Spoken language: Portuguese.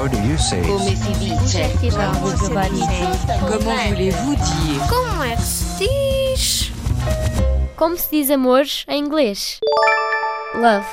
How do you say Come se si dice? Como voulez-vous dire Como é que se diz? Como se diz amores em inglês? Love.